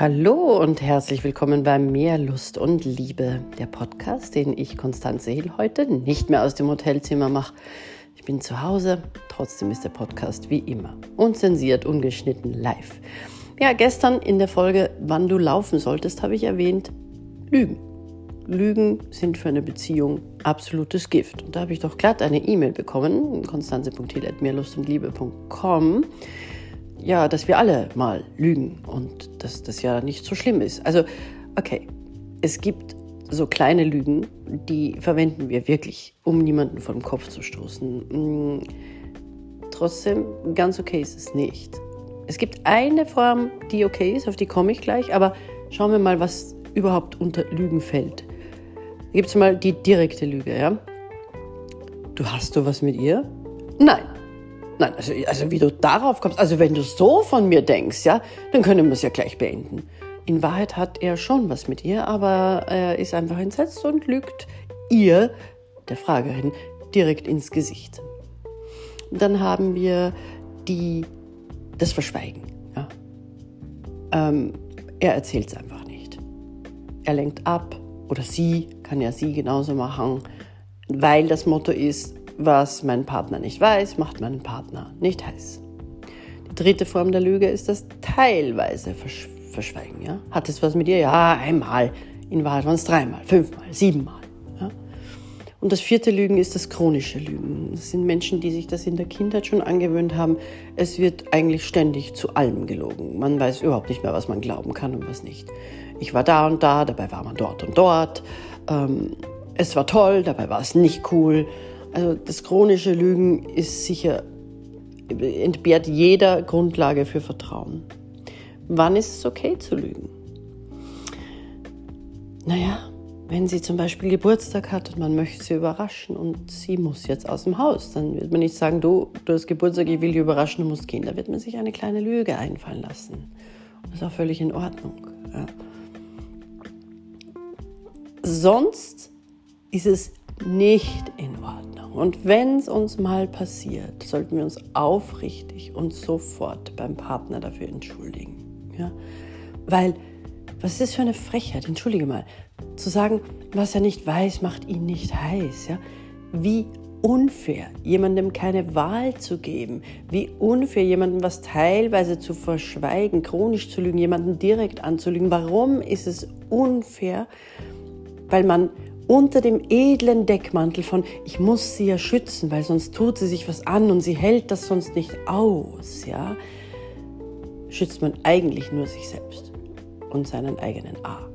Hallo und herzlich willkommen bei Mehr Lust und Liebe, der Podcast, den ich Konstanze Hill heute nicht mehr aus dem Hotelzimmer mache. Ich bin zu Hause, trotzdem ist der Podcast wie immer unzensiert, ungeschnitten, live. Ja, gestern in der Folge Wann du laufen solltest, habe ich erwähnt, Lügen. Lügen sind für eine Beziehung absolutes Gift. Und da habe ich doch glatt eine E-Mail bekommen, konstanze.hill.mehrlustundliebe.com ja, dass wir alle mal lügen und dass das ja nicht so schlimm ist. Also, okay, es gibt so kleine Lügen, die verwenden wir wirklich, um niemanden den Kopf zu stoßen. Mm, trotzdem, ganz okay ist es nicht. Es gibt eine Form, die okay ist, auf die komme ich gleich, aber schauen wir mal, was überhaupt unter Lügen fällt. Da gibt es mal die direkte Lüge, ja? Du hast du was mit ihr? Nein. Nein, also, also wie du darauf kommst, also wenn du so von mir denkst, ja, dann können wir es ja gleich beenden. In Wahrheit hat er schon was mit ihr, aber er ist einfach entsetzt und lügt ihr, der Fragerin, direkt ins Gesicht. Dann haben wir die, das Verschweigen. Ja. Ähm, er erzählt es einfach nicht. Er lenkt ab oder sie, kann ja sie genauso machen, weil das Motto ist, was mein Partner nicht weiß, macht meinen Partner nicht heiß. Die dritte Form der Lüge ist das teilweise Versch Verschweigen. Ja? Hat es was mit dir? Ja, einmal. In Wahrheit waren es dreimal, fünfmal, siebenmal. Ja? Und das vierte Lügen ist das chronische Lügen. Das sind Menschen, die sich das in der Kindheit schon angewöhnt haben. Es wird eigentlich ständig zu allem gelogen. Man weiß überhaupt nicht mehr, was man glauben kann und was nicht. Ich war da und da, dabei war man dort und dort. Ähm, es war toll, dabei war es nicht cool. Also das chronische Lügen ist sicher, entbehrt jeder Grundlage für Vertrauen. Wann ist es okay zu lügen? Naja, wenn sie zum Beispiel Geburtstag hat und man möchte sie überraschen und sie muss jetzt aus dem Haus, dann wird man nicht sagen, du, du hast Geburtstag, ich will dich überraschen, du musst gehen. Da wird man sich eine kleine Lüge einfallen lassen. Das ist auch völlig in Ordnung. Ja. Sonst ist es nicht in Ordnung. Und wenn es uns mal passiert, sollten wir uns aufrichtig und sofort beim Partner dafür entschuldigen. Ja? Weil, was ist das für eine Frechheit? Entschuldige mal. Zu sagen, was er nicht weiß, macht ihn nicht heiß. Ja? Wie unfair, jemandem keine Wahl zu geben, wie unfair, jemandem was teilweise zu verschweigen, chronisch zu lügen, jemanden direkt anzulügen. Warum ist es unfair? Weil man unter dem edlen Deckmantel von, ich muss sie ja schützen, weil sonst tut sie sich was an und sie hält das sonst nicht aus, ja, schützt man eigentlich nur sich selbst und seinen eigenen A.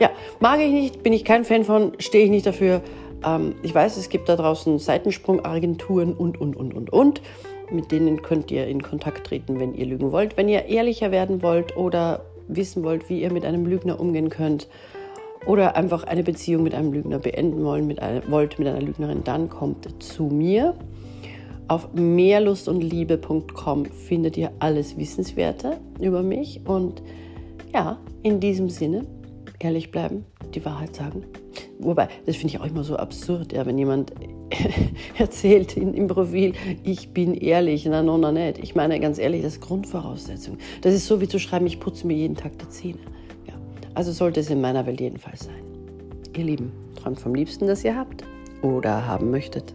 Ja, mag ich nicht, bin ich kein Fan von, stehe ich nicht dafür. Ähm, ich weiß, es gibt da draußen Seitensprungagenturen und, und, und, und, und. Mit denen könnt ihr in Kontakt treten, wenn ihr lügen wollt. Wenn ihr ehrlicher werden wollt oder wissen wollt, wie ihr mit einem Lügner umgehen könnt, oder einfach eine Beziehung mit einem Lügner beenden wollen, mit einer, wollt mit einer Lügnerin, dann kommt zu mir. Auf mehrlustundliebe.com findet ihr alles Wissenswerte über mich. Und ja, in diesem Sinne, ehrlich bleiben, die Wahrheit sagen. Wobei, das finde ich auch immer so absurd, ja, wenn jemand erzählt in, im Profil, ich bin ehrlich, na, no, na, nicht. Ich meine, ganz ehrlich, das ist Grundvoraussetzung. Das ist so wie zu schreiben, ich putze mir jeden Tag die Zähne. Also sollte es in meiner Welt jedenfalls sein. Ihr Lieben, träumt vom Liebsten, das ihr habt oder haben möchtet.